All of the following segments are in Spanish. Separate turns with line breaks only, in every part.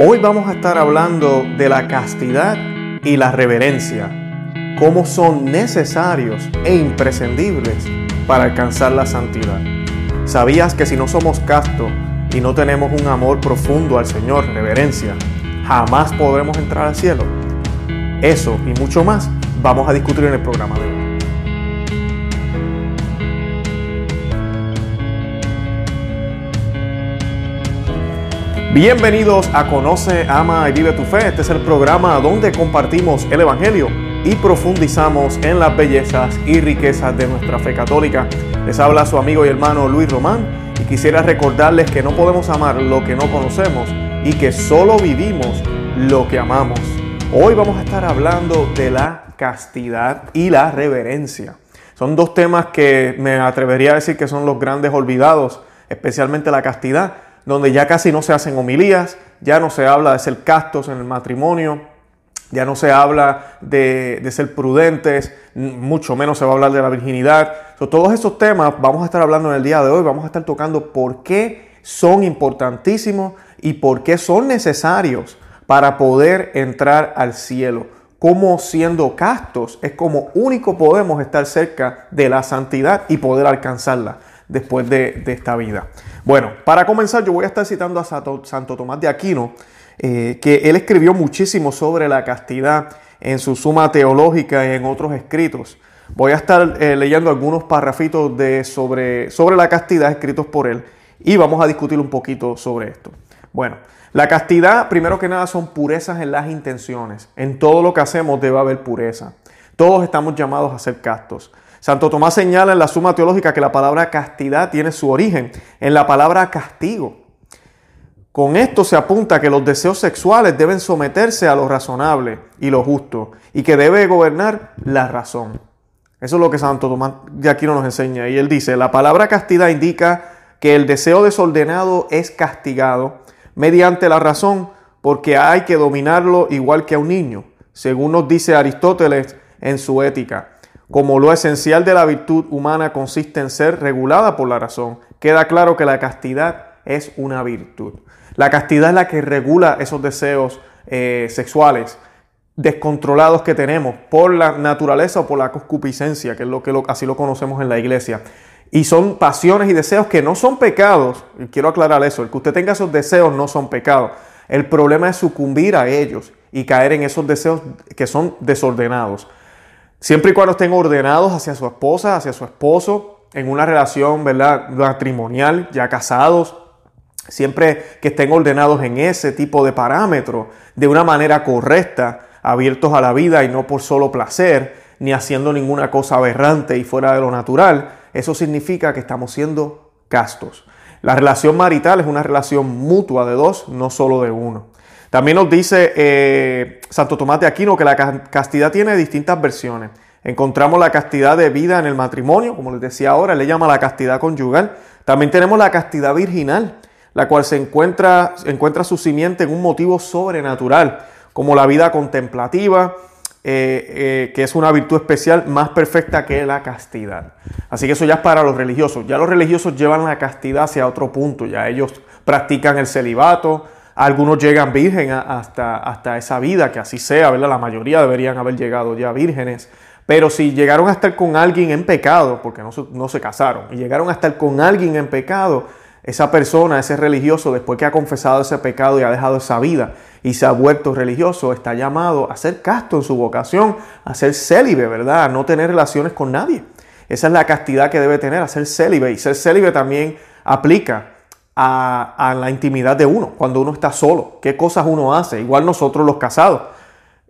Hoy vamos a estar hablando de la castidad y la reverencia, cómo son necesarios e imprescindibles para alcanzar la santidad. ¿Sabías que si no somos castos y no tenemos un amor profundo al Señor, reverencia, jamás podremos entrar al cielo? Eso y mucho más vamos a discutir en el programa de hoy. Bienvenidos a Conoce, Ama y Vive tu Fe. Este es el programa donde compartimos el Evangelio y profundizamos en las bellezas y riquezas de nuestra fe católica. Les habla su amigo y hermano Luis Román y quisiera recordarles que no podemos amar lo que no conocemos y que solo vivimos lo que amamos. Hoy vamos a estar hablando de la castidad y la reverencia. Son dos temas que me atrevería a decir que son los grandes olvidados, especialmente la castidad donde ya casi no se hacen homilías, ya no se habla de ser castos en el matrimonio, ya no se habla de, ser prudentes, mucho menos se va a hablar de la virginidad. todos esos temas vamos a estar hablando en el día de hoy, vamos a estar tocando por qué son importantísimos y por qué son necesarios para poder entrar al cielo. Cómo siendo castos es como único podemos estar cerca de la santidad y poder alcanzarla después de, esta vida. Bueno, para comenzar yo voy a estar citando a Santo, Tomás de Aquino, eh, que él escribió muchísimo sobre la castidad en su suma teológica y en otros escritos. Voy a estar eh, leyendo algunos parrafitos de, sobre, sobre la castidad escritos por él y vamos a discutir un poquito sobre esto. Bueno, la castidad, primero que nada, son purezas en las intenciones. En todo lo que hacemos debe haber pureza. Todos estamos llamados a ser castos. Santo Tomás señala en la Suma Teológica que la palabra castidad tiene su origen en la palabra castigo. Con esto se apunta que los deseos sexuales deben someterse a lo razonable y lo justo y que debe gobernar la razón. Eso es lo que Santo Tomás de Aquino nos enseña. Y él dice, la palabra castidad indica que el deseo desordenado es castigado mediante la razón porque hay que dominarlo igual que a un niño, según nos dice Aristóteles en su ética. Como lo esencial de la virtud humana consiste en ser regulada por la razón, queda claro que la castidad es una virtud. La castidad es la que regula esos deseos eh, sexuales descontrolados que tenemos por la naturaleza o por la concupiscencia, que es lo que así lo conocemos en la iglesia. Y son pasiones y deseos que no son pecados. Quiero aclarar eso, el que usted tenga esos deseos no son pecados. El problema es sucumbir a ellos y caer en esos deseos que son desordenados. Siempre y cuando estén ordenados hacia su esposa, hacia su esposo, en una relación ¿verdad? matrimonial, ya casados, siempre que estén ordenados en ese tipo de parámetros, de una manera correcta, abiertos a la vida y no por solo placer, ni haciendo ninguna cosa aberrante y fuera de lo natural, eso significa que estamos siendo castos. La relación marital es una relación mutua de dos, no solo de uno. También nos dice eh, Santo Tomás de Aquino que la castidad tiene distintas versiones. Encontramos la castidad de vida en el matrimonio, como les decía ahora, le llama la castidad conyugal. También tenemos la castidad virginal, la cual se encuentra, encuentra su simiente en un motivo sobrenatural, como la vida contemplativa, eh, eh, que es una virtud especial más perfecta que la castidad. Así que eso ya es para los religiosos. Ya los religiosos llevan la castidad hacia otro punto, ya ellos practican el celibato, algunos llegan virgen hasta, hasta esa vida, que así sea, ¿verdad? La mayoría deberían haber llegado ya vírgenes. Pero si llegaron a estar con alguien en pecado, porque no, no se casaron, y llegaron a estar con alguien en pecado, esa persona, ese religioso, después que ha confesado ese pecado y ha dejado esa vida y se ha vuelto religioso, está llamado a ser casto en su vocación, a ser célibe, ¿verdad? A no tener relaciones con nadie. Esa es la castidad que debe tener, a ser célibe. Y ser célibe también aplica a, la intimidad de uno, cuando uno está solo, qué cosas uno hace. Igual nosotros los casados.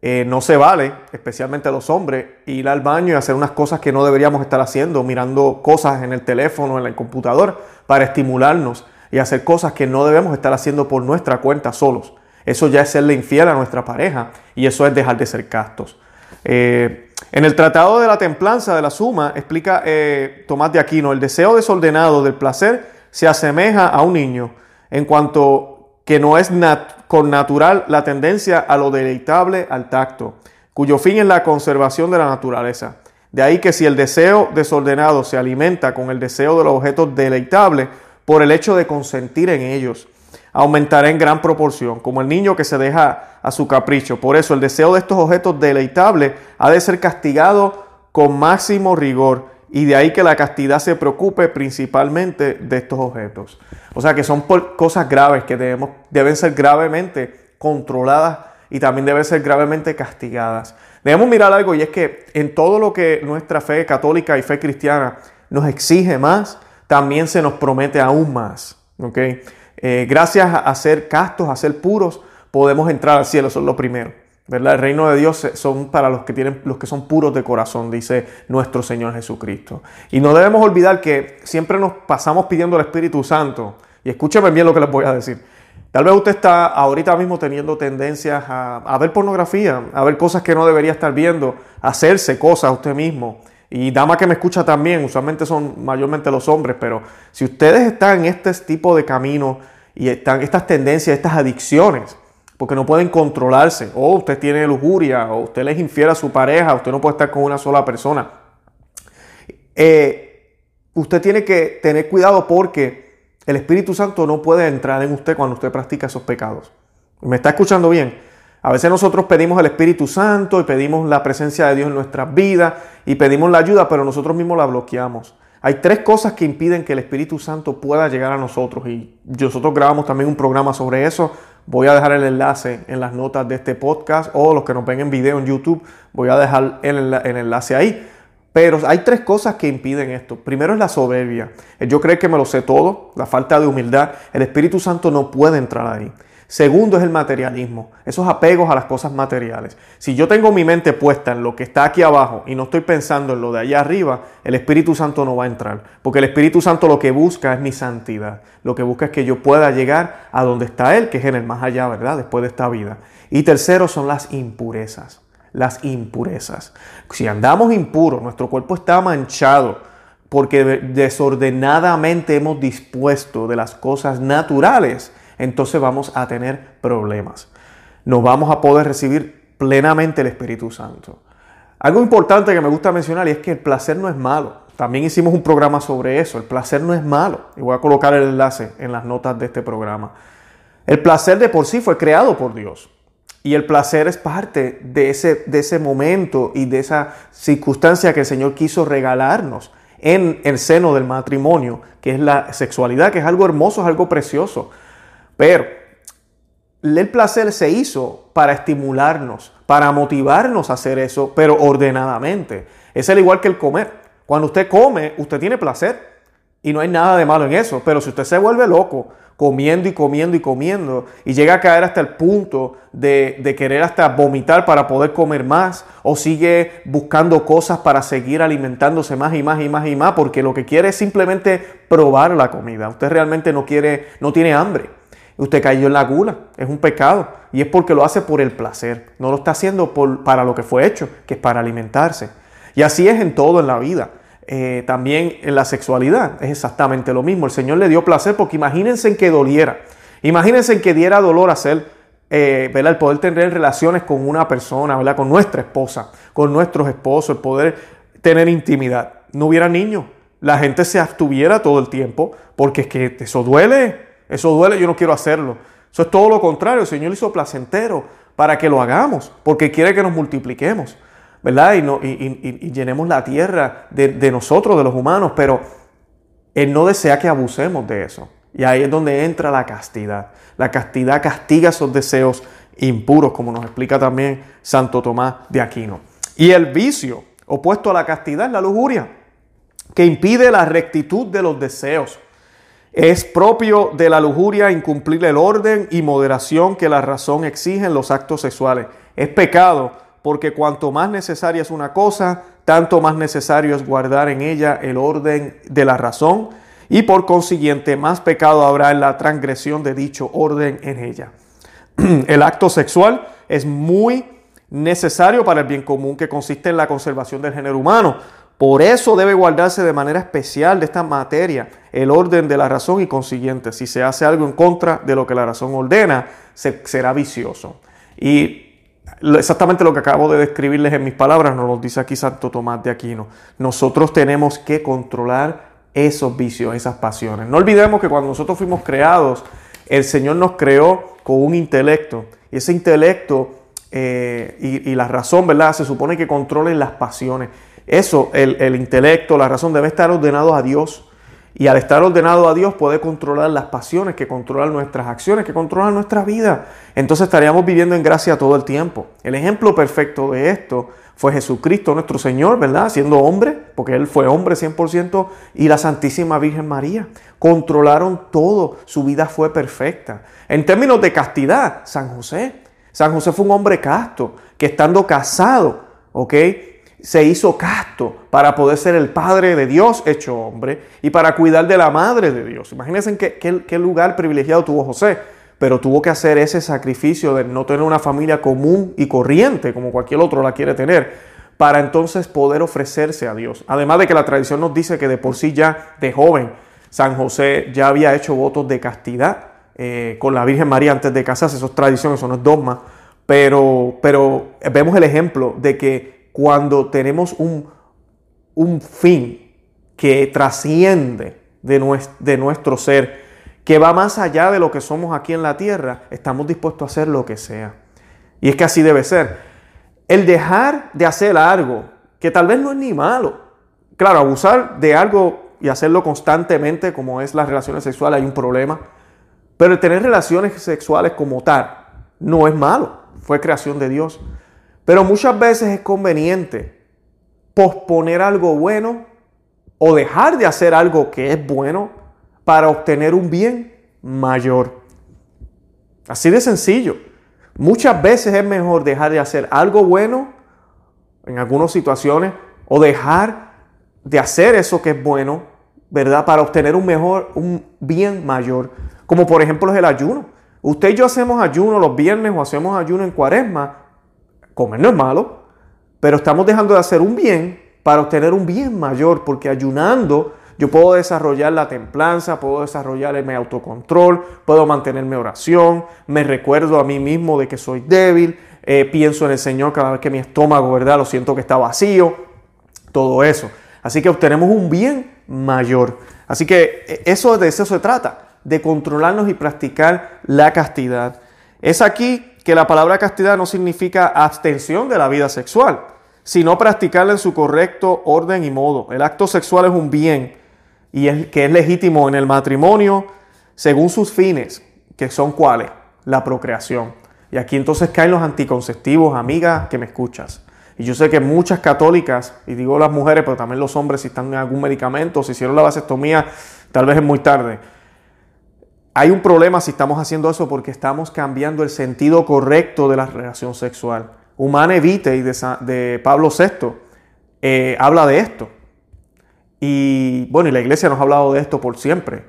Eh, no se vale, especialmente los hombres, ir al baño y hacer unas cosas que no deberíamos estar haciendo, mirando cosas en el teléfono, en el computador, para estimularnos y hacer cosas que no debemos estar haciendo por nuestra cuenta solos. Eso ya es serle infiel a nuestra pareja y eso es dejar de ser castos. Eh, en el Tratado de la Templanza de la Suma explica eh, Tomás de Aquino, el deseo desordenado del placer se asemeja a un niño en cuanto que no es con natural la tendencia a lo deleitable al tacto, cuyo fin es la conservación de la naturaleza. De ahí que si el deseo desordenado se alimenta con el deseo de los objetos deleitables por el hecho de consentir en ellos, aumentará en gran proporción, como el niño que se deja a su capricho. Por eso el deseo de estos objetos deleitables ha de ser castigado con máximo rigor y de ahí que la castidad se preocupe principalmente de estos objetos. O sea que son cosas graves que debemos, deben ser gravemente controladas y también deben ser gravemente castigadas. Debemos mirar algo y es que en todo lo que nuestra fe católica y fe cristiana nos exige más, también se nos promete aún más. ¿okay? Eh, gracias a ser castos, a ser puros, podemos entrar al cielo, eso es lo primero. El reino de Dios son para los que, tienen, los que son puros de corazón, dice nuestro Señor Jesucristo. Y no debemos olvidar que siempre nos pasamos pidiendo al Espíritu Santo. Y escúcheme bien lo que les voy a decir. Tal vez usted está ahorita mismo teniendo tendencias a, ver pornografía, a ver cosas que no debería estar viendo, a hacerse cosas usted mismo. Y dama que me escucha también, usualmente son mayormente los hombres, pero si ustedes están en este tipo de camino y están estas tendencias, estas adicciones, porque no pueden controlarse, o usted tiene lujuria, o usted les infiere a su pareja, usted no puede estar con una sola persona. Eh, usted tiene que tener cuidado porque el Espíritu Santo no puede entrar en usted cuando usted practica esos pecados. ¿Me está escuchando bien? A veces nosotros pedimos el Espíritu Santo y pedimos la presencia de Dios en nuestras vidas y pedimos la ayuda, pero nosotros mismos la bloqueamos. Hay tres cosas que impiden que el Espíritu Santo pueda llegar a nosotros y nosotros grabamos también un programa sobre eso. Voy a dejar el enlace en las notas de este podcast o los que nos ven en video en YouTube, voy a dejar el, enlace ahí. Pero hay tres cosas que impiden esto. Primero es la soberbia. Yo creo que me lo sé todo, la falta de humildad. El Espíritu Santo no puede entrar ahí. Segundo es el materialismo, esos apegos a las cosas materiales. Si yo tengo mi mente puesta en lo que está aquí abajo y no estoy pensando en lo de allá arriba, el Espíritu Santo no va a entrar. Porque el Espíritu Santo lo que busca es mi santidad. Lo que busca es que yo pueda llegar a donde está Él, que es en el más allá, ¿verdad? Después de esta vida. Y tercero son las impurezas las impurezas. Si andamos impuros, nuestro cuerpo está manchado porque desordenadamente hemos dispuesto de las cosas naturales, entonces vamos a tener problemas. No vamos a poder recibir plenamente el Espíritu Santo. Algo importante que me gusta mencionar es que el placer no es malo. También hicimos un programa sobre eso. El placer no es malo. Y voy a colocar el enlace en las notas de este programa. El placer de por sí fue creado por Dios. Y el placer es parte de ese, de ese momento y de esa circunstancia que el Señor quiso regalarnos en el seno del matrimonio, que es la sexualidad, que es algo hermoso, es algo precioso. Pero el placer se hizo para estimularnos, para motivarnos a hacer eso, pero ordenadamente. Es el igual que el comer. Cuando usted come, usted tiene placer y no hay nada de malo en eso. Pero si usted se vuelve loco comiendo y comiendo y comiendo y llega a caer hasta el punto de, querer hasta vomitar para poder comer más o sigue buscando cosas para seguir alimentándose más y más y más y más porque lo que quiere es simplemente probar la comida. Usted realmente no quiere, no tiene hambre. Usted cayó en la gula, es un pecado y es porque lo hace por el placer, no lo está haciendo por, para lo que fue hecho, que es para alimentarse. Y así es en todo en la vida. Eh, también en la sexualidad es exactamente lo mismo. El Señor le dio placer porque imagínense en que doliera. Imagínense en que diera dolor hacer, eh, el poder tener relaciones con una persona, ¿verdad? con nuestra esposa, con nuestros esposos, el poder tener intimidad. No hubiera niños. La gente se abstuviera todo el tiempo porque es que eso duele, eso duele, yo no quiero hacerlo. Eso es todo lo contrario. El Señor hizo placentero para que lo hagamos, porque quiere que nos multipliquemos. ¿verdad? Y, no, y, llenemos la tierra de, nosotros, de los humanos, pero Él no desea que abusemos de eso. Y ahí es donde entra la castidad. La castidad castiga esos deseos impuros, como nos explica también Santo Tomás de Aquino. Y el vicio opuesto a la castidad es la lujuria, que impide la rectitud de los deseos. Es propio de la lujuria incumplir el orden y moderación que la razón exige en los actos sexuales. Es pecado porque cuanto más necesaria es una cosa, tanto más necesario es guardar en ella el orden de la razón, y por consiguiente más pecado habrá en la transgresión de dicho orden en ella. El acto sexual es muy necesario para el bien común que consiste en la conservación del género humano. Por eso debe guardarse de manera especial de esta materia el orden de la razón y consiguiente, si se hace algo en contra de lo que la razón ordena, será vicioso. Y exactamente lo que acabo de describirles en mis palabras nos lo dice aquí Santo Tomás de Aquino. Nosotros tenemos que controlar esos vicios, esas pasiones. No olvidemos que cuando nosotros fuimos creados El Señor nos creó con un intelecto y ese intelecto eh, y, la razón, ¿verdad? Se supone que controlen las pasiones. Eso, el, el intelecto, la razón debe estar ordenado a Dios. Y al estar ordenado a Dios puede controlar las pasiones, que controlan nuestras acciones, que controlan nuestra vida. Entonces estaríamos viviendo en gracia todo el tiempo. El ejemplo perfecto de esto fue Jesucristo nuestro Señor, ¿verdad? Siendo hombre, porque Él fue hombre 100%, y la Santísima Virgen María. Controlaron todo, su vida fue perfecta. En términos de castidad, San José. San José fue un hombre casto, que estando casado, ¿ok? Se hizo casto para poder ser el Padre de Dios hecho hombre y para cuidar de la Madre de Dios. Imagínense qué, qué, lugar privilegiado tuvo José, pero tuvo que hacer ese sacrificio de no tener una familia común y corriente como cualquier otro la quiere tener, para entonces poder ofrecerse a Dios. Además de que la tradición nos dice que de por sí ya de joven San José ya había hecho votos de castidad eh, con la Virgen María antes de casarse, eso es tradición, eso no es dogma, pero, pero vemos el ejemplo de que cuando tenemos un, un fin que trasciende de, de nuestro ser, que va más allá de lo que somos aquí en la tierra, estamos dispuestos a hacer lo que sea. Y es que así debe ser. El dejar de hacer algo que tal vez no es ni malo. Claro, abusar de algo y hacerlo constantemente, como es las relaciones sexuales, hay un problema. Pero el tener relaciones sexuales como tal no es malo, fue creación de Dios. Pero muchas veces es conveniente posponer algo bueno o dejar de hacer algo que es bueno para obtener un bien mayor. Así de sencillo. Muchas veces es mejor dejar de hacer algo bueno en algunas situaciones o dejar de hacer eso que es bueno, ¿verdad? Para obtener un mejor, un bien mayor. Como por ejemplo es el ayuno. Usted y yo hacemos ayuno los viernes o hacemos ayuno en cuaresma. Comer no es malo, pero estamos dejando de hacer un bien para obtener un bien mayor, porque ayunando yo puedo desarrollar la templanza, puedo desarrollar mi autocontrol, puedo mantener mi oración, me recuerdo a mí mismo de que soy débil, eh, pienso en el Señor cada vez que mi estómago, ¿verdad? Lo siento que está vacío, todo eso. Así que obtenemos un bien mayor. Así que eh, eso de eso se trata de controlarnos y practicar la castidad. Es aquí que la palabra castidad no significa abstención de la vida sexual, sino practicarla en su correcto orden y modo. El acto sexual es un bien y es, que es legítimo en el matrimonio según sus fines, que son cuáles? La procreación. Y aquí entonces caen los anticonceptivos, amiga que me escuchas. Y yo sé que muchas católicas, y digo las mujeres, pero también los hombres, si están en algún medicamento, si hicieron la vasectomía, tal vez es muy tarde hay un problema si estamos haciendo eso porque estamos cambiando el sentido correcto de la relación sexual. Humane Vitae de, de Pablo VI eh, habla de esto. Y bueno, y la iglesia nos ha hablado de esto por siempre.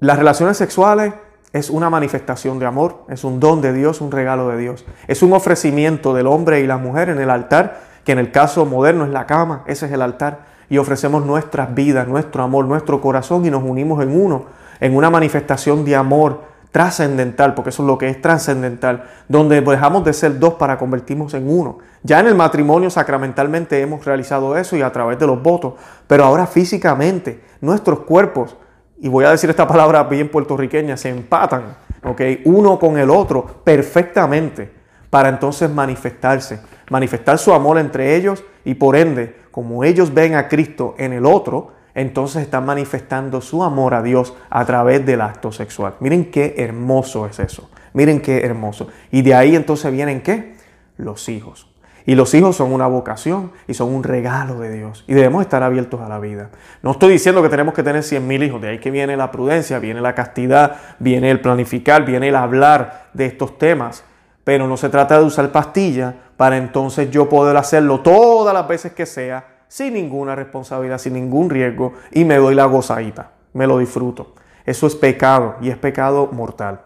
Las relaciones sexuales es una manifestación de amor, es un don de Dios, un regalo de Dios. Es un ofrecimiento del hombre y la mujer en el altar, que en el caso moderno es la cama, ese es el altar. Y ofrecemos nuestras vidas, nuestro amor, nuestro corazón y nos unimos en uno en una manifestación de amor trascendental, porque eso es lo que es trascendental, donde dejamos de ser dos para convertirnos en uno. Ya en el matrimonio sacramentalmente hemos realizado eso y a través de los votos, pero ahora físicamente nuestros cuerpos, y voy a decir esta palabra bien puertorriqueña, se empatan, ¿ok? Uno con el otro perfectamente para entonces manifestarse, manifestar su amor entre ellos y por ende, como ellos ven a Cristo en el otro, entonces están manifestando su amor a Dios a través del acto sexual. Miren qué hermoso es eso. Miren qué hermoso. Y de ahí entonces vienen qué? Los hijos. Y los hijos son una vocación y son un regalo de Dios. Y debemos estar abiertos a la vida. No estoy diciendo que tenemos que tener 100 mil hijos. De ahí que viene la prudencia, viene la castidad, viene el planificar, viene el hablar de estos temas. Pero no se trata de usar pastillas para entonces yo poder hacerlo todas las veces que sea sin ninguna responsabilidad, sin ningún riesgo y me doy la gozadita, me lo disfruto. Eso es pecado y es pecado mortal.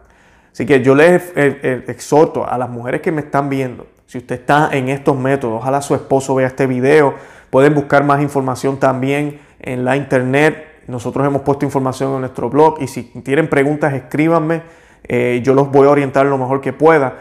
Así que yo les eh, eh, exhorto a las mujeres que me están viendo, si usted está en estos métodos, ojalá su esposo vea este video, pueden buscar más información también en la internet. Nosotros hemos puesto información en nuestro blog y si tienen preguntas escríbanme, eh, yo los voy a orientar lo mejor que pueda.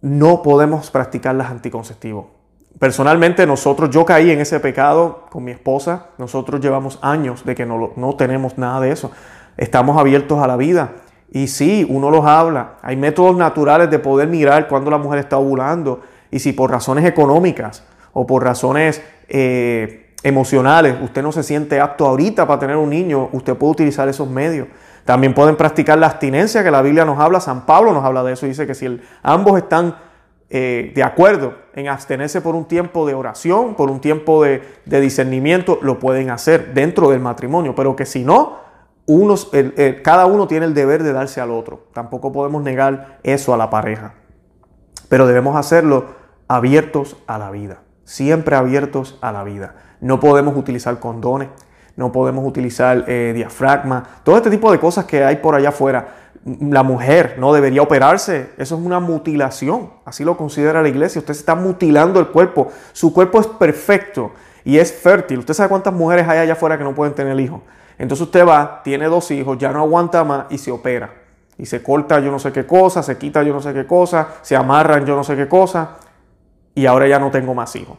No podemos practicar las anticonceptivos Personalmente nosotros, yo caí en ese pecado con mi esposa, nosotros llevamos años de que no, no tenemos nada de eso, estamos abiertos a la vida. Y sí, uno los habla. Hay métodos naturales de poder mirar cuando la mujer está ovulando. Y si por razones económicas o por razones eh, emocionales usted no se siente apto ahorita para tener un niño, usted puede utilizar esos medios. También pueden practicar la abstinencia que la Biblia nos habla, San Pablo nos habla de eso, dice que si ambos están eh, de acuerdo en abstenerse por un tiempo de oración, por un tiempo de, discernimiento, lo pueden hacer dentro del matrimonio, pero que si no, unos, cada uno tiene el deber de darse al otro. Tampoco podemos negar eso a la pareja, pero debemos hacerlo abiertos a la vida, siempre abiertos a la vida. No podemos utilizar condones, no podemos utilizar eh, diafragma, todo este tipo de cosas que hay por allá afuera. La mujer no debería operarse, eso es una mutilación, así lo considera la iglesia. Usted se está mutilando el cuerpo, su cuerpo es perfecto y es fértil. Usted sabe cuántas mujeres hay allá afuera que no pueden tener hijos. Entonces usted va, tiene dos hijos, ya no aguanta más y se opera. Y se corta yo no sé qué cosa, se quita yo no sé qué cosa, se amarran yo no sé qué cosa y ahora ya no tengo más hijos.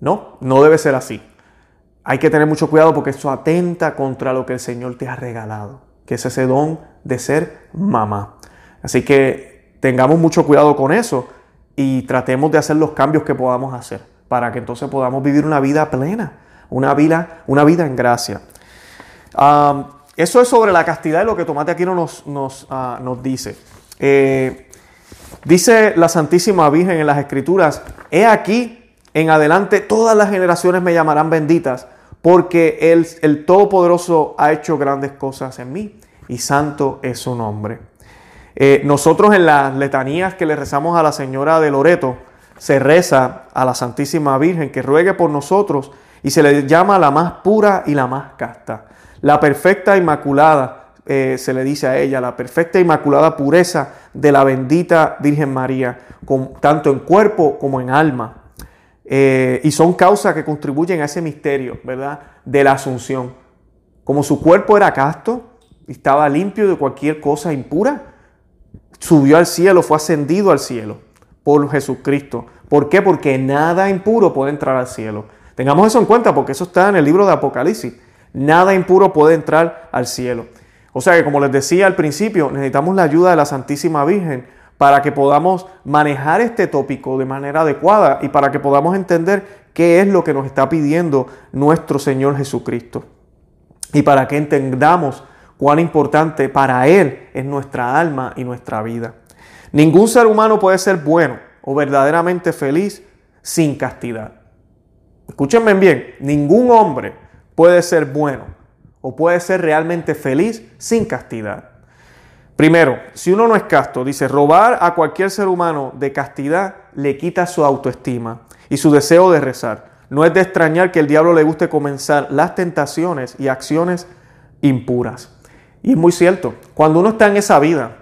No, no debe ser así. Hay que tener mucho cuidado porque eso atenta contra lo que el Señor te ha regalado, que es ese don de ser mamá. Así que tengamos mucho cuidado con eso y tratemos de hacer los cambios que podamos hacer para que entonces podamos vivir una vida plena, una vida, una vida en gracia. eso es sobre la castidad y lo que Tomate Aquino nos, nos, ah, dice. Eh, dice la Santísima Virgen en las Escrituras, he aquí, en adelante todas las generaciones me llamarán benditas porque el, el Todopoderoso ha hecho grandes cosas en mí y santo es su nombre. Eh, nosotros en las letanías que le rezamos a la Señora de Loreto, se reza a la Santísima Virgen que ruegue por nosotros y se le llama la más pura y la más casta. La perfecta inmaculada, eh, se le dice a ella, la perfecta inmaculada pureza de la bendita Virgen María, tanto en cuerpo como en alma. Eh, y son causas que contribuyen a ese misterio, ¿verdad? De la asunción. Como su cuerpo era casto, estaba limpio de cualquier cosa impura, subió al cielo, fue ascendido al cielo por Jesucristo. ¿Por qué? Porque nada impuro puede entrar al cielo. Tengamos eso en cuenta porque eso está en el libro de Apocalipsis. Nada impuro puede entrar al cielo. O sea que como les decía al principio, necesitamos la ayuda de la Santísima Virgen para que podamos manejar este tópico de manera adecuada y para que podamos entender qué es lo que nos está pidiendo nuestro Señor Jesucristo. Y para que entendamos cuán importante para Él es nuestra alma y nuestra vida. Ningún ser humano puede ser bueno o verdaderamente feliz sin castidad. Escúchenme bien, ningún hombre puede ser bueno o puede ser realmente feliz sin castidad. Primero, si uno no es casto, dice, robar a cualquier ser humano de castidad le quita su autoestima y su deseo de rezar. No es de extrañar que el diablo le guste comenzar las tentaciones y acciones impuras. Y es muy cierto, cuando uno está en esa vida,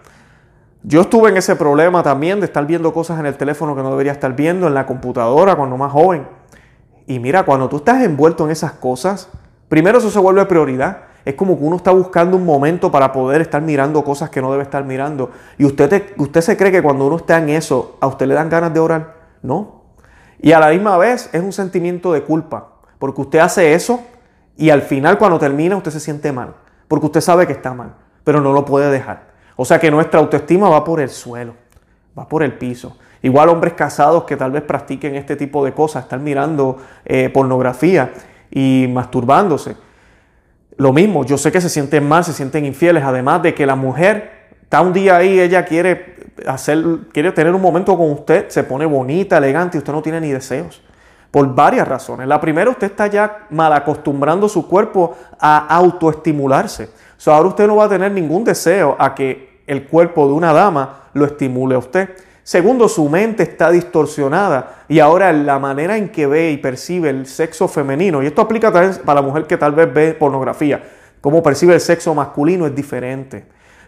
yo estuve en ese problema también de estar viendo cosas en el teléfono que no debería estar viendo, en la computadora, cuando más joven. Y mira, cuando tú estás envuelto en esas cosas, primero eso se vuelve prioridad es como que uno está buscando un momento para poder estar mirando cosas que no debe estar mirando. Y usted, usted se cree que cuando uno está en eso, a usted le dan ganas de orar. No. Y a la misma vez es un sentimiento de culpa, porque usted hace eso y al final cuando termina usted se siente mal, porque usted sabe que está mal, pero no lo puede dejar. O sea que nuestra autoestima va por el suelo, va por el piso. Igual hombres casados que tal vez practiquen este tipo de cosas, están mirando eh, pornografía y masturbándose. Lo mismo, yo sé que se sienten mal, se sienten infieles, además de que la mujer está un día ahí, ella quiere hacer, quiere tener un momento con usted, se pone bonita, elegante y usted no tiene ni deseos. Por varias razones. La primera, usted está ya mal acostumbrando su cuerpo a autoestimularse. So, ahora usted no va a tener ningún deseo a que el cuerpo de una dama lo estimule a usted. Segundo, su mente está distorsionada y ahora la manera en que ve y percibe el sexo femenino, y esto aplica también para la mujer que tal vez ve pornografía, cómo percibe el sexo masculino es diferente.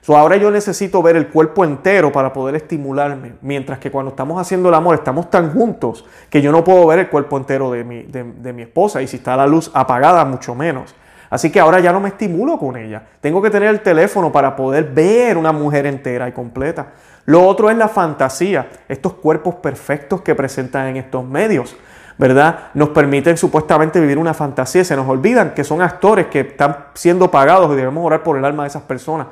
ahora yo necesito ver el cuerpo entero para poder estimularme, mientras que cuando estamos haciendo el amor estamos tan juntos que yo no puedo ver el cuerpo entero de mi, de mi esposa y si está la luz apagada mucho menos. Así que ahora ya no me estimulo con ella. Tengo que tener el teléfono para poder ver una mujer entera y completa. Lo otro es la fantasía, estos cuerpos perfectos que presentan en estos medios, ¿verdad? Nos permiten supuestamente vivir una fantasía, se nos olvidan que son actores que están siendo pagados y debemos orar por el alma de esas personas.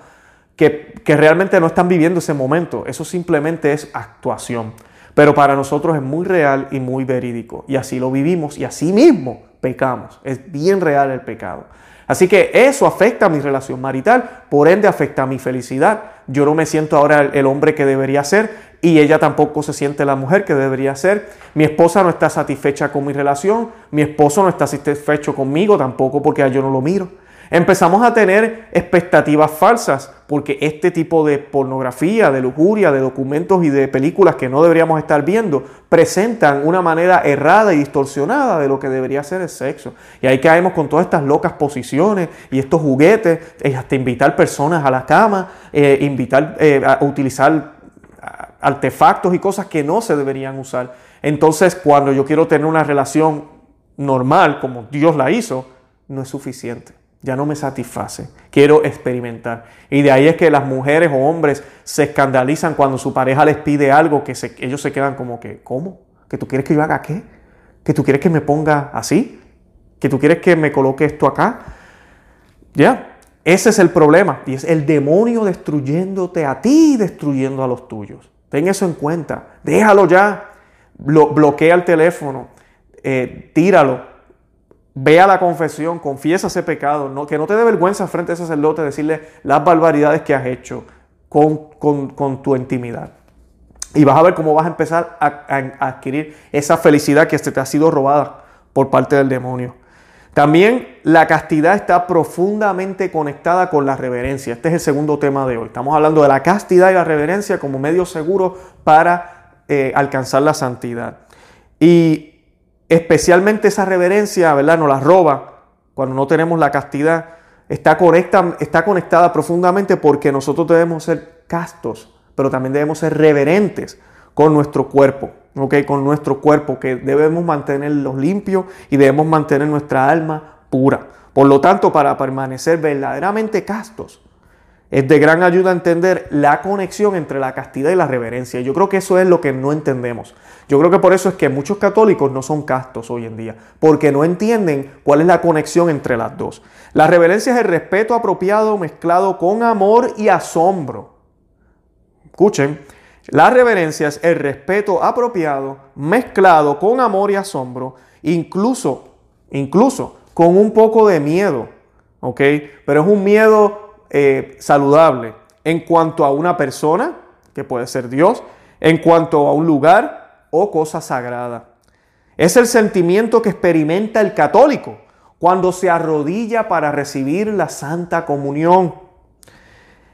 que, que realmente no están viviendo ese momento. Eso simplemente es actuación. Pero para nosotros es muy real y muy verídico. Y así lo vivimos y así mismo pecamos. Es bien real el pecado. Así que eso afecta a mi relación marital, por ende afecta a mi felicidad. Yo no me siento ahora el hombre que debería ser y ella tampoco se siente la mujer que debería ser. Mi esposa no está satisfecha con mi relación, mi esposo no está satisfecho conmigo tampoco porque yo no lo miro. Empezamos a tener expectativas falsas porque este tipo de pornografía, de lujuria, de documentos y de películas que no deberíamos estar viendo presentan una manera errada y distorsionada de lo que debería ser el sexo. Y ahí caemos con todas estas locas posiciones y estos juguetes, hasta invitar personas a la cama, eh, invitar eh, a utilizar artefactos y cosas que no se deberían usar. Entonces, cuando yo quiero tener una relación normal, como Dios la hizo, no es suficiente ya no me satisface, quiero experimentar. Y de ahí es que las mujeres o hombres se escandalizan cuando su pareja les pide algo que ellos se quedan como que, ¿cómo? ¿Que tú quieres que yo haga qué? ¿Que tú quieres que me ponga así? ¿Que tú quieres que me coloque esto acá? Ya, ese es el problema. Y es el demonio destruyéndote a ti y destruyendo a los tuyos. Ten eso en cuenta. Déjalo ya. bloquea el teléfono. Eh, tíralo ve a la confesión, confiesa ese pecado, no, que no te dé vergüenza frente al sacerdote decirle las barbaridades que has hecho con, tu intimidad. Y vas a ver cómo vas a empezar a, a, adquirir esa felicidad que te ha sido robada por parte del demonio. También la castidad está profundamente conectada con la reverencia. Este es el segundo tema de hoy. Estamos hablando de la castidad y la reverencia como medio seguro para eh, alcanzar la santidad. Y especialmente esa reverencia, ¿verdad? Nos la roba cuando no tenemos la castidad. Está, está conectada profundamente porque nosotros debemos ser castos, pero también debemos ser reverentes con nuestro cuerpo, ¿ok? Con nuestro cuerpo, que debemos mantenerlo limpio y debemos mantener nuestra alma pura. Por lo tanto, para permanecer verdaderamente castos, es de gran ayuda entender la conexión entre la castidad y la reverencia. Yo creo que eso es lo que no entendemos. Yo creo que por eso es que muchos católicos no son castos hoy en día, porque no entienden cuál es la conexión entre las dos. La reverencia es el respeto apropiado mezclado con amor y asombro. Escuchen, la reverencia es el respeto apropiado mezclado con amor y asombro, incluso, incluso con un poco de miedo, ¿ok? Pero es un miedo eh, saludable en cuanto a una persona, que puede ser Dios, en cuanto a un lugar o cosa sagrada. Es el sentimiento que experimenta el católico cuando se arrodilla para recibir la Santa Comunión.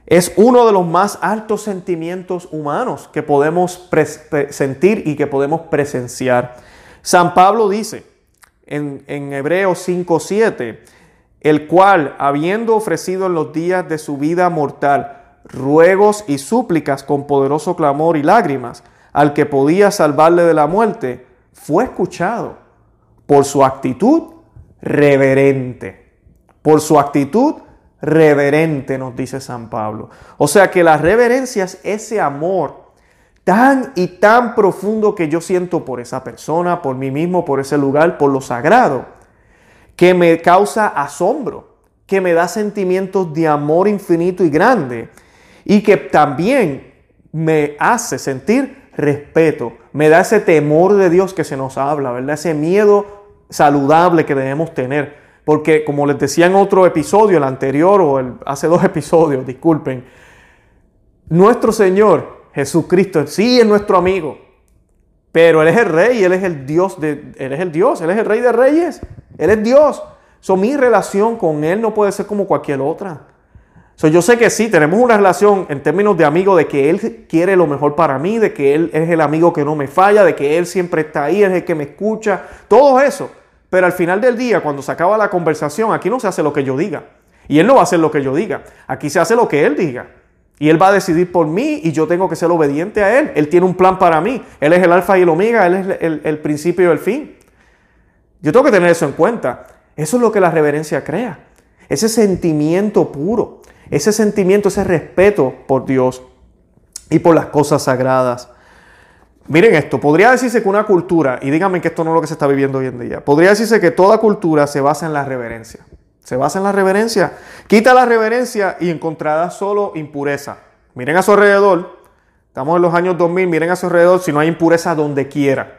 Es uno de los más altos sentimientos humanos que podemos sentir y que podemos presenciar. San Pablo dice en, en Hebreos 5.7, el cual, habiendo ofrecido en los días de su vida mortal ruegos y súplicas con poderoso clamor y lágrimas al que podía salvarle de la muerte, fue escuchado por su actitud reverente. Por su actitud reverente, nos dice San Pablo. O sea que la reverencia es ese amor tan y tan profundo que yo siento por esa persona, por mí mismo, por ese lugar, por lo sagrado que me causa asombro, que me da sentimientos de amor infinito y grande y que también me hace sentir respeto, me da ese temor de Dios que se nos habla, ¿verdad? Ese miedo saludable que debemos tener. Porque como les decía en otro episodio, el anterior o hace dos episodios, disculpen, nuestro Señor Jesucristo sí es nuestro amigo, pero Él es el rey, Él es el Dios, de, Él es el Dios, Él es el rey de reyes, Él es Dios. So, mi relación con Él no puede ser como cualquier otra. So, yo sé que sí, tenemos una relación en términos de amigo, de que Él quiere lo mejor para mí, de que Él es el amigo que no me falla, de que Él siempre está ahí, es el que me escucha, todo eso. Pero al final del día, cuando se acaba la conversación, aquí no se hace lo que yo diga. Y Él no va a hacer lo que yo diga. Aquí se hace lo que Él diga. Y Él va a decidir por mí y yo tengo que ser obediente a Él. Él tiene un plan para mí. Él es el alfa y el omega, Él es el, principio y el fin. Yo tengo que tener eso en cuenta. Eso es lo que la reverencia crea. Ese sentimiento puro, ese sentimiento, ese respeto por Dios y por las cosas sagradas. Miren esto, podría decirse que una cultura, y díganme que esto no es lo que se está viviendo hoy en día, podría decirse que toda cultura se basa en la reverencia. Se basa en la reverencia. Quita la reverencia y encontrarás solo impureza. Miren a su alrededor. Estamos en los años 2000. Miren a su alrededor si no hay impureza donde quiera.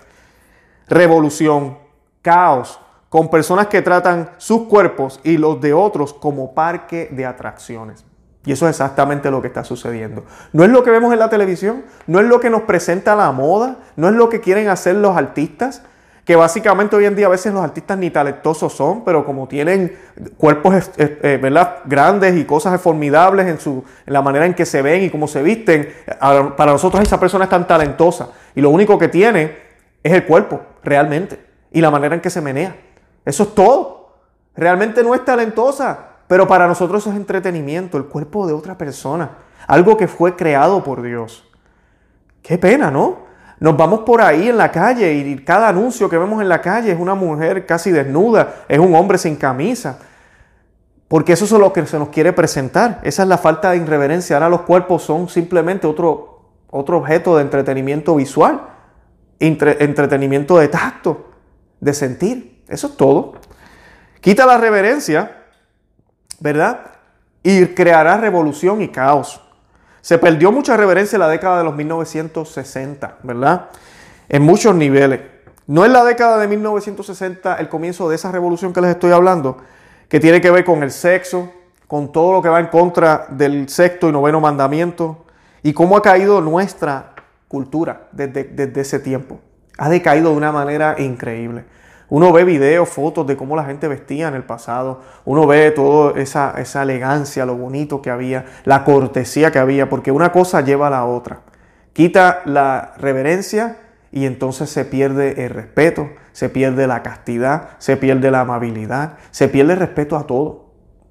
Revolución, caos, con personas que tratan sus cuerpos y los de otros como parque de atracciones. Y eso es exactamente lo que está sucediendo. No es lo que vemos en la televisión, no es lo que nos presenta la moda, no es lo que quieren hacer los artistas, que básicamente hoy en día a veces los artistas ni talentosos son, pero como tienen cuerpos eh, ¿verdad? grandes y cosas formidables en, su, en la manera en que se ven y cómo se visten, para nosotros esa persona es tan talentosa y lo único que tiene es el cuerpo, realmente, y la manera en que se menea. Eso es todo. Realmente no es talentosa, pero para nosotros eso es entretenimiento, el cuerpo de otra persona, algo que fue creado por Dios. Qué pena, ¿no? Nos vamos por ahí en la calle y cada anuncio que vemos en la calle es una mujer casi desnuda, es un hombre sin camisa. Porque eso es lo que se nos quiere presentar. Esa es la falta de irreverencia. Ahora los cuerpos son simplemente otro, otro objeto de entretenimiento visual, entretenimiento de tacto, de sentir. Eso es todo. Quita la reverencia ¿verdad? Y creará revolución y caos. Se perdió mucha reverencia en la década de los 1960, ¿verdad? En muchos niveles. No es la década de 1960 el comienzo de esa revolución que les estoy hablando, que tiene que ver con el sexo, con todo lo que va en contra del sexto y noveno mandamiento, y cómo ha caído nuestra cultura desde, desde ese tiempo. Ha decaído de una manera increíble. Uno ve videos, fotos de cómo la gente vestía en el pasado. Uno ve toda esa, esa elegancia, lo bonito que había, la cortesía que había, porque una cosa lleva a la otra. Quita la reverencia y entonces se pierde el respeto, se pierde la castidad, se pierde la amabilidad, se pierde el respeto a todo.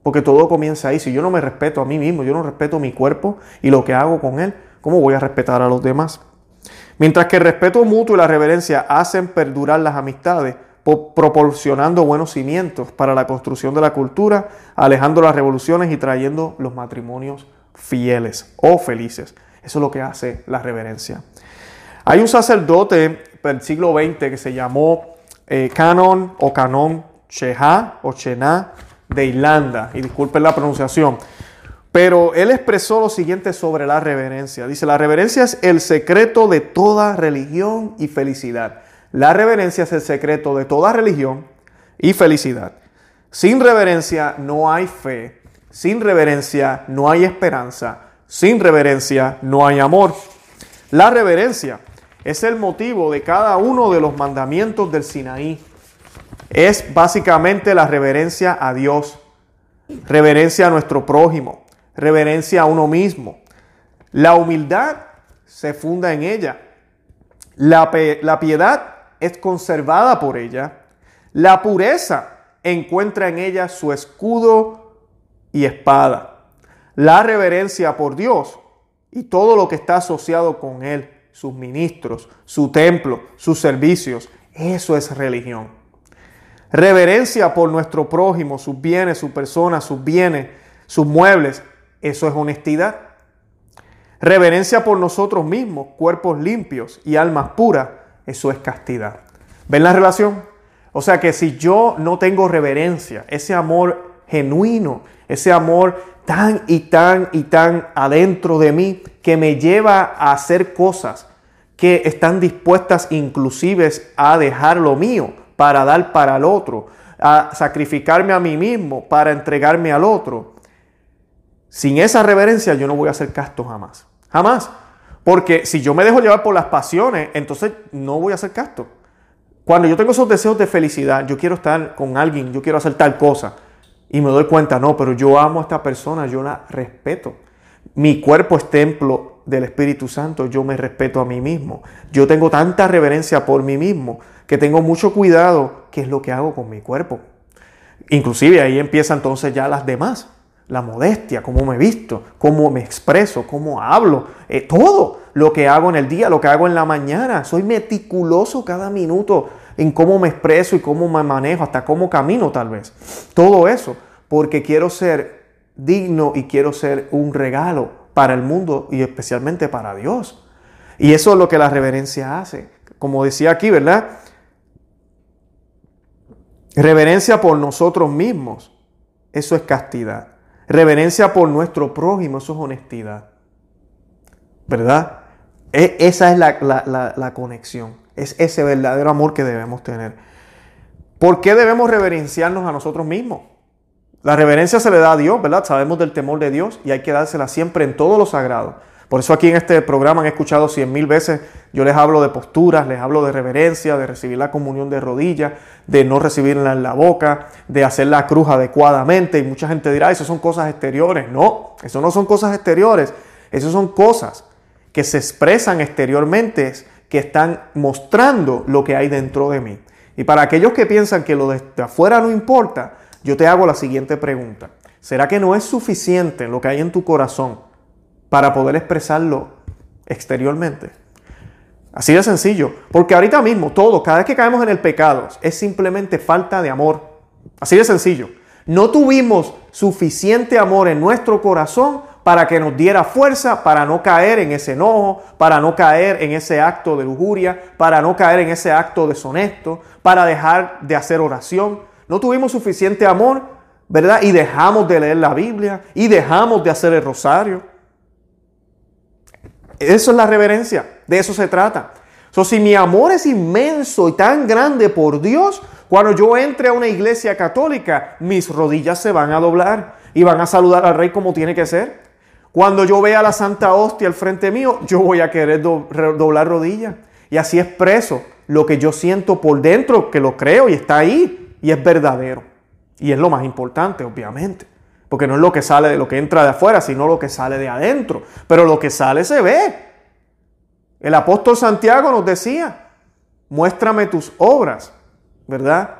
Porque todo comienza ahí. Si yo no me respeto a mí mismo, yo no respeto mi cuerpo y lo que hago con él, ¿cómo voy a respetar a los demás? Mientras que el respeto mutuo y la reverencia hacen perdurar las amistades, proporcionando buenos cimientos para la construcción de la cultura, alejando las revoluciones y trayendo los matrimonios fieles o felices. Eso es lo que hace la reverencia. Hay un sacerdote del siglo XX que se llamó eh, Canon o Canon Cheha o Chena de Irlanda, y disculpen la pronunciación, pero él expresó lo siguiente sobre la reverencia. Dice, la reverencia es el secreto de toda religión y felicidad. La reverencia es el secreto de toda religión y felicidad. Sin reverencia no hay fe. Sin reverencia no hay esperanza. Sin reverencia no hay amor. La reverencia es el motivo de cada uno de los mandamientos del Sinaí. Es básicamente la reverencia a Dios, reverencia a nuestro prójimo, reverencia a uno mismo. La humildad se funda en ella. La, la piedad es conservada por ella. La pureza encuentra en ella su escudo y espada. La reverencia por Dios y todo lo que está asociado con Él, sus ministros, su templo, sus servicios, eso es religión. Reverencia por nuestro prójimo, sus bienes, su persona, sus bienes, sus muebles, eso es honestidad. Reverencia por nosotros mismos, cuerpos limpios y almas puras, eso es castidad. ¿Ven la relación? O sea que si yo no tengo reverencia, ese amor genuino, ese amor tan y tan y tan adentro de mí que me lleva a hacer cosas que están dispuestas inclusive a dejar lo mío para dar para el otro, a sacrificarme a mí mismo para entregarme al otro. Sin esa reverencia yo no voy a hacer casto jamás. Jamás. Porque si yo me dejo llevar por las pasiones, entonces no voy a hacer casto. Cuando yo tengo esos deseos de felicidad, yo quiero estar con alguien, yo quiero hacer tal cosa, y me doy cuenta, no, pero yo amo a esta persona, yo la respeto. Mi cuerpo es templo del Espíritu Santo, yo me respeto a mí mismo. Yo tengo tanta reverencia por mí mismo que tengo mucho cuidado qué es lo que hago con mi cuerpo. Inclusive ahí empiezan entonces ya las demás la modestia, cómo me visto, cómo me expreso, cómo hablo, eh, todo lo que hago en el día, lo que hago en la mañana. Soy meticuloso cada minuto en cómo me expreso y cómo me manejo, hasta cómo camino tal vez. Todo eso, porque quiero ser digno y quiero ser un regalo para el mundo y especialmente para Dios. Y eso es lo que la reverencia hace. Como decía aquí, ¿verdad? Reverencia por nosotros mismos eso es castidad. Reverencia por nuestro prójimo, eso es honestidad. ¿Verdad? E, esa es la, conexión. Es ese verdadero amor que debemos tener. ¿Por qué debemos reverenciarnos a nosotros mismos? La reverencia se le da a Dios, ¿verdad? Sabemos del temor de Dios y hay que dársela siempre en todo lo sagrado. Por eso aquí en este programa han escuchado cien mil veces, yo les hablo de posturas, les hablo de reverencia, de recibir la comunión de rodillas, de no recibirla en la boca, de hacer la cruz adecuadamente. Y mucha gente dirá, eso son cosas exteriores. No, eso no son cosas exteriores, eso son cosas que se expresan exteriormente, que están mostrando lo que hay dentro de mí. Y para aquellos que piensan que lo de afuera no importa, yo te hago la siguiente pregunta. ¿Será que no es suficiente lo que hay en tu corazón para poder expresarlo exteriormente. Así de sencillo. Porque ahorita mismo todo, cada vez que caemos en el pecado, es simplemente falta de amor. Así de sencillo. No tuvimos suficiente amor en nuestro corazón para que nos diera fuerza para no caer en ese enojo, para no caer en ese acto de lujuria, para no caer en ese acto deshonesto, para dejar de hacer oración. No tuvimos suficiente amor, ¿verdad? Y dejamos de leer la Biblia y dejamos de hacer el rosario. Eso es la reverencia, de eso se trata. So, si mi amor es inmenso y tan grande por Dios, cuando yo entre a una iglesia católica, mis rodillas se van a doblar y van a saludar al rey como tiene que ser. Cuando yo vea la Santa Hostia al frente mío, yo voy a querer doblar rodillas. Y así expreso lo que yo siento por dentro, que lo creo y está ahí y es verdadero. Y es lo más importante, obviamente. Porque no es lo que sale de lo que entra de afuera, sino lo que sale de adentro. Pero lo que sale se ve. El apóstol Santiago nos decía, muéstrame tus obras, ¿verdad?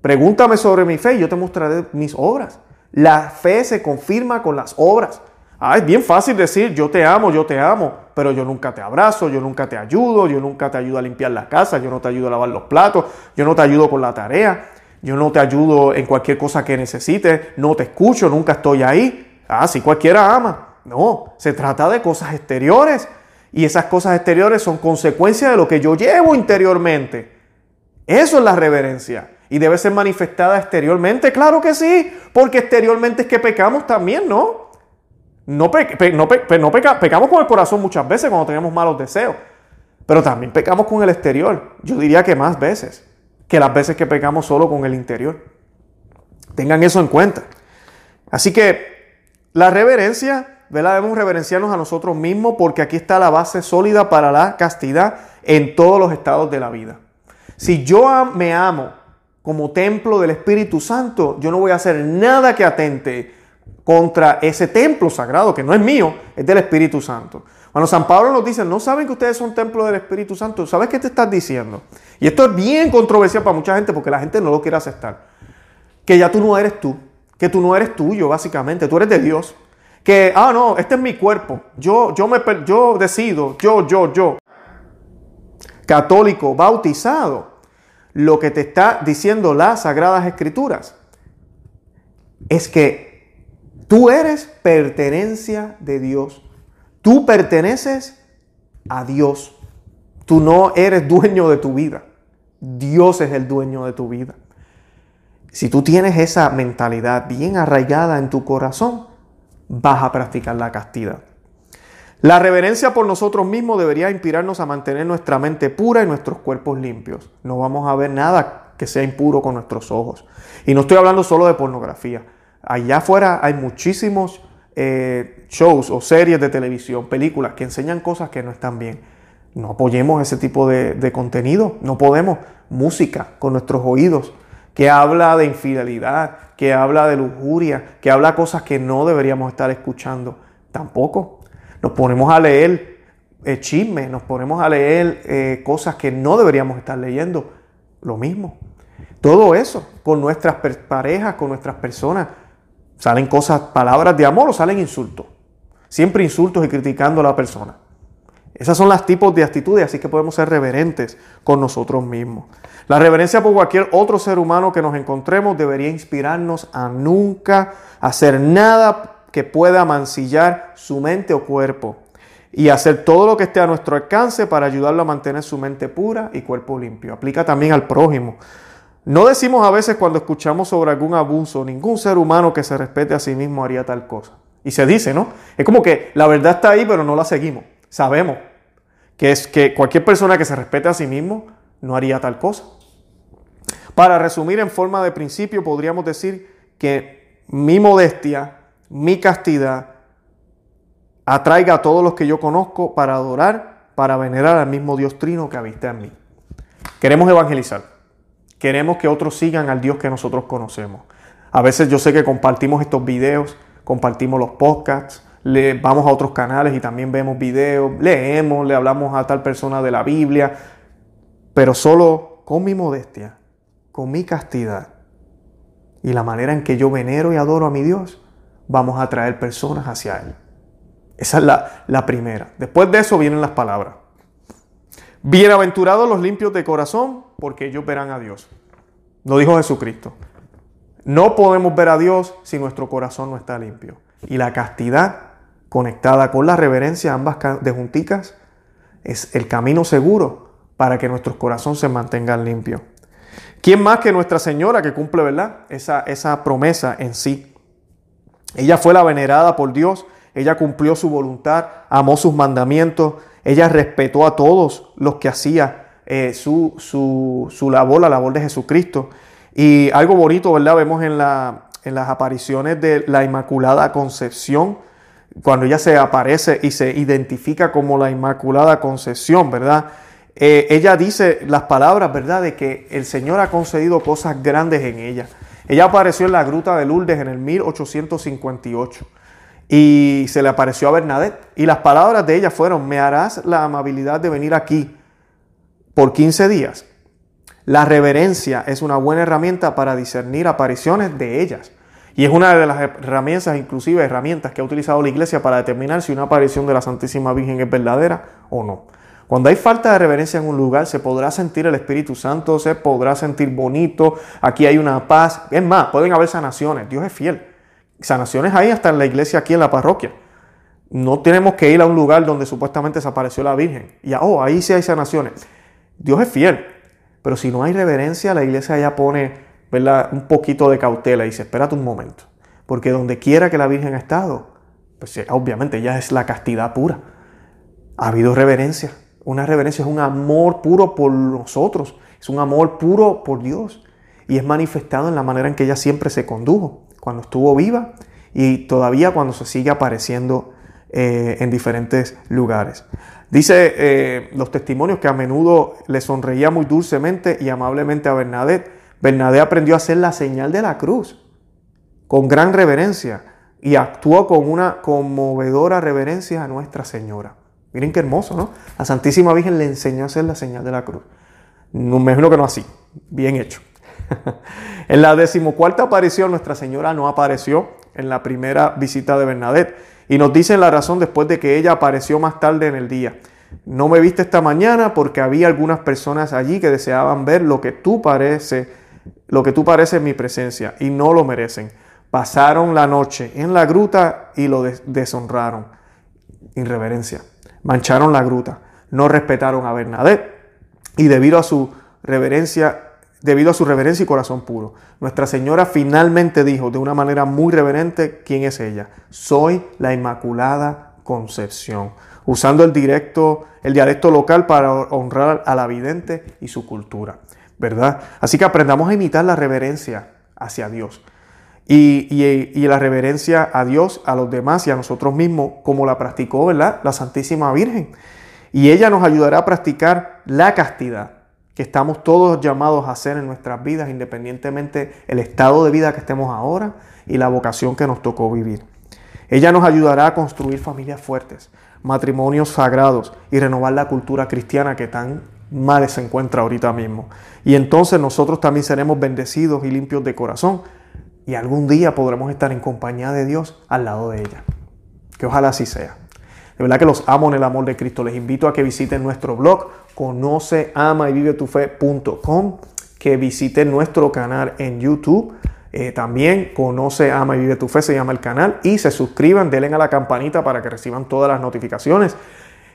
Pregúntame sobre mi fe y yo te mostraré mis obras. La fe se confirma con las obras. Ah, es bien fácil decir, yo te amo, yo te amo, pero yo nunca te abrazo, yo nunca te ayudo, yo nunca te ayudo a limpiar la casa, yo no te ayudo a lavar los platos, yo no te ayudo con la tarea. Yo no te ayudo en cualquier cosa que necesites, no te escucho, nunca estoy ahí. Ah, si cualquiera ama. No, se trata de cosas exteriores. Y esas cosas exteriores son consecuencia de lo que yo llevo interiormente. Eso es la reverencia. Y debe ser manifestada exteriormente, claro que sí, porque exteriormente es que pecamos también, ¿no? No, no, no pecamos con el corazón muchas veces cuando tenemos malos deseos, pero también pecamos con el exterior. Yo diría que más veces que las veces que pecamos solo con el interior. Tengan eso en cuenta. Así que la reverencia, ¿verdad? Debemos reverenciarnos a nosotros mismos porque aquí está la base sólida para la castidad en todos los estados de la vida. Si yo me amo como templo del Espíritu Santo, yo no voy a hacer nada que atente contra ese templo sagrado, que no es mío, es del Espíritu Santo. Cuando San Pablo nos dice, no saben que ustedes son templo del Espíritu Santo, ¿sabes qué te estás diciendo? Y esto es bien controversial para mucha gente porque la gente no lo quiere aceptar. Que ya tú no eres tú, que tú no eres tuyo, básicamente, tú eres de Dios. Que, ah, no, este es mi cuerpo, yo, yo, me, yo decido, yo, yo, yo. Católico, bautizado, lo que te está diciendo las Sagradas Escrituras es que tú eres pertenencia de Dios Tú perteneces a Dios. Tú no eres dueño de tu vida. Dios es el dueño de tu vida. Si tú tienes esa mentalidad bien arraigada en tu corazón, vas a practicar la castidad. La reverencia por nosotros mismos debería inspirarnos a mantener nuestra mente pura y nuestros cuerpos limpios. No vamos a ver nada que sea impuro con nuestros ojos. Y no estoy hablando solo de pornografía. Allá afuera hay muchísimos eh, shows o series de televisión, películas que enseñan cosas que no están bien. No apoyemos ese tipo de, contenido, no podemos. Música con nuestros oídos, que habla de infidelidad, que habla de lujuria, que habla cosas que no deberíamos estar escuchando. Tampoco. Nos ponemos a leer eh, chismes, nos ponemos a leer eh, cosas que no deberíamos estar leyendo. Lo mismo. Todo eso con nuestras parejas, con nuestras personas. Salen cosas, palabras de amor o salen insultos. Siempre insultos y criticando a la persona. Esas son las tipos de actitudes, así que podemos ser reverentes con nosotros mismos. La reverencia por cualquier otro ser humano que nos encontremos debería inspirarnos a nunca hacer nada que pueda mancillar su mente o cuerpo y hacer todo lo que esté a nuestro alcance para ayudarlo a mantener su mente pura y cuerpo limpio. Aplica también al prójimo. No decimos a veces cuando escuchamos sobre algún abuso, ningún ser humano que se respete a sí mismo haría tal cosa. Y se dice, ¿no? Es como que la verdad está ahí, pero no la seguimos. Sabemos que es que cualquier persona que se respete a sí mismo no haría tal cosa. Para resumir en forma de principio, podríamos decir que mi modestia, mi castidad, atraiga a todos los que yo conozco para adorar, para venerar al mismo Dios trino que habita en mí. Queremos evangelizar. Queremos que otros sigan al Dios que nosotros conocemos. A veces yo sé que compartimos estos videos, compartimos los podcasts, le, vamos a otros canales y también vemos videos, leemos, le hablamos a tal persona de la Biblia, pero solo con mi modestia, con mi castidad y la manera en que yo venero y adoro a mi Dios, vamos a atraer personas hacia Él. Esa es la, la primera. Después de eso vienen las palabras. Bienaventurados los limpios de corazón, porque ellos verán a Dios. Lo dijo Jesucristo. No podemos ver a Dios si nuestro corazón no está limpio. Y la castidad conectada con la reverencia, ambas de junticas, es el camino seguro para que nuestros corazones se mantengan limpios. ¿Quién más que Nuestra Señora que cumple, verdad? Esa, esa promesa en sí. Ella fue la venerada por Dios, ella cumplió su voluntad, amó sus mandamientos, ella respetó a todos los que hacía eh, su, su, labor, la labor de Jesucristo. Y algo bonito, ¿verdad? Vemos en, la, en las apariciones de la Inmaculada Concepción, cuando ella se aparece y se identifica como la Inmaculada Concepción, ¿verdad? Eh, ella dice las palabras, ¿verdad? De que el Señor ha concedido cosas grandes en ella. Ella apareció en la gruta de Lourdes en el 1858 y se le apareció a Bernadette. Y las palabras de ella fueron, me harás la amabilidad de venir aquí por 15 días. La reverencia es una buena herramienta para discernir apariciones de ellas. Y es una de las herramientas, inclusive herramientas que ha utilizado la iglesia para determinar si una aparición de la Santísima Virgen es verdadera o no. Cuando hay falta de reverencia en un lugar, se podrá sentir el Espíritu Santo, se podrá sentir bonito, aquí hay una paz. Es más, pueden haber sanaciones, Dios es fiel. Sanaciones hay hasta en la iglesia, aquí en la parroquia. No tenemos que ir a un lugar donde supuestamente desapareció la Virgen. Y, oh, ahí sí hay sanaciones. Dios es fiel. Pero si no hay reverencia, la iglesia ya pone un poquito de cautela y dice, espérate un momento. Porque donde quiera que la Virgen ha estado, pues obviamente ya es la castidad pura. Ha habido reverencia. Una reverencia es un amor puro por nosotros, es un amor puro por Dios y es manifestado en la manera en que ella siempre se condujo, cuando estuvo viva y todavía cuando se sigue apareciendo eh, en diferentes lugares. Dice eh, los testimonios que a menudo le sonreía muy dulcemente y amablemente a Bernadette. Bernadette aprendió a hacer la señal de la cruz con gran reverencia y actuó con una conmovedora reverencia a Nuestra Señora. Miren qué hermoso, ¿no? La Santísima Virgen le enseñó a hacer la señal de la cruz. No, me imagino que no así. Bien hecho. en la decimocuarta aparición, Nuestra Señora no apareció en la primera visita de Bernadette. Y nos dicen la razón después de que ella apareció más tarde en el día. No me viste esta mañana porque había algunas personas allí que deseaban ver lo que tú parece, lo que tú pareces mi presencia y no lo merecen. Pasaron la noche en la gruta y lo deshonraron. Irreverencia mancharon la gruta, no respetaron a Bernadette y debido a su reverencia, debido a su reverencia y corazón puro, Nuestra Señora finalmente dijo de una manera muy reverente quién es ella. Soy la Inmaculada Concepción, usando el directo, el dialecto local para honrar a la vidente y su cultura, ¿verdad? Así que aprendamos a imitar la reverencia hacia Dios. Y, la reverencia a Dios, a los demás y a nosotros mismos, como la practicó ¿verdad? la Santísima Virgen. Y ella nos ayudará a practicar la castidad que estamos todos llamados a hacer en nuestras vidas, independientemente el estado de vida que estemos ahora y la vocación que nos tocó vivir. Ella nos ayudará a construir familias fuertes, matrimonios sagrados y renovar la cultura cristiana que tan mal se encuentra ahorita mismo. Y entonces nosotros también seremos bendecidos y limpios de corazón y algún día podremos estar en compañía de Dios al lado de ella. Que ojalá así sea. De verdad que los amo en el amor de Cristo. Les invito a que visiten nuestro blog, conoce, ama y vive tu fe.com, que visiten nuestro canal en YouTube. Eh, también conoce, ama y vive tu fe, se llama el canal. Y se suscriban, denle a la campanita para que reciban todas las notificaciones.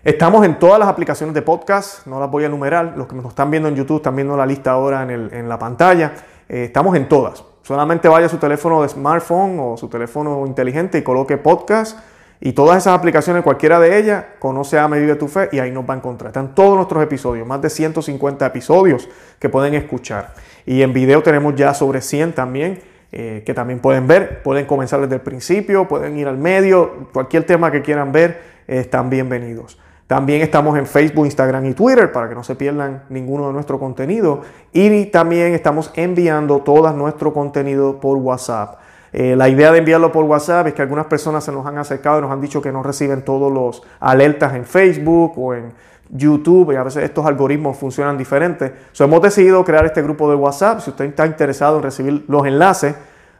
Estamos en todas las aplicaciones de podcast, no las voy a enumerar, los que nos están viendo en YouTube están viendo la lista ahora en, la pantalla. Eh, estamos en todas. Solamente vaya a su teléfono de smartphone o su teléfono inteligente y coloque podcast y todas esas aplicaciones, cualquiera de ellas, conoce a Medida tu Fe y ahí nos va a encontrar. Están todos nuestros episodios, más de 150 episodios que pueden escuchar. Y en video tenemos ya sobre 100 también, eh, que también pueden ver. Pueden comenzar desde el principio, pueden ir al medio, cualquier tema que quieran ver, eh, están bienvenidos. También estamos en Facebook, Instagram y Twitter para que no se pierdan ninguno de nuestro contenido. Y también estamos enviando todo nuestro contenido por WhatsApp. Eh, la idea de enviarlo por WhatsApp es que algunas personas se nos han acercado y nos han dicho que no reciben todos los alertas en Facebook o en YouTube y a veces estos algoritmos funcionan diferentes. So, hemos decidido crear este grupo de WhatsApp. Si usted está interesado en recibir los enlaces,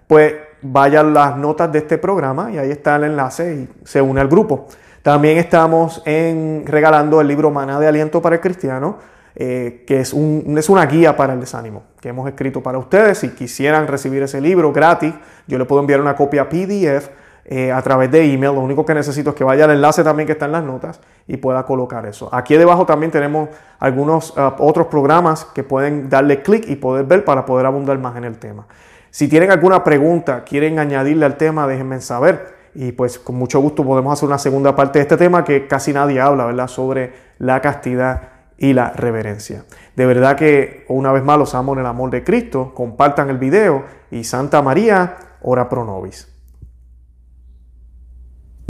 pues vaya a las notas de este programa y ahí está el enlace y se une al grupo. También estamos en, regalando el libro Maná de Aliento para el Cristiano, eh, que es, un, es una guía para el desánimo que hemos escrito para ustedes. Si quisieran recibir ese libro gratis, yo le puedo enviar una copia PDF eh, a través de email. Lo único que necesito es que vaya al enlace también que está en las notas y pueda colocar eso. Aquí debajo también tenemos algunos uh, otros programas que pueden darle clic y poder ver para poder abundar más en el tema. Si tienen alguna pregunta, quieren añadirle al tema, déjenme saber y pues con mucho gusto podemos hacer una segunda parte de este tema que casi nadie habla, ¿verdad? Sobre la castidad y la reverencia. De verdad que una vez más los amo en el amor de Cristo, compartan el video y Santa María, ora pro nobis.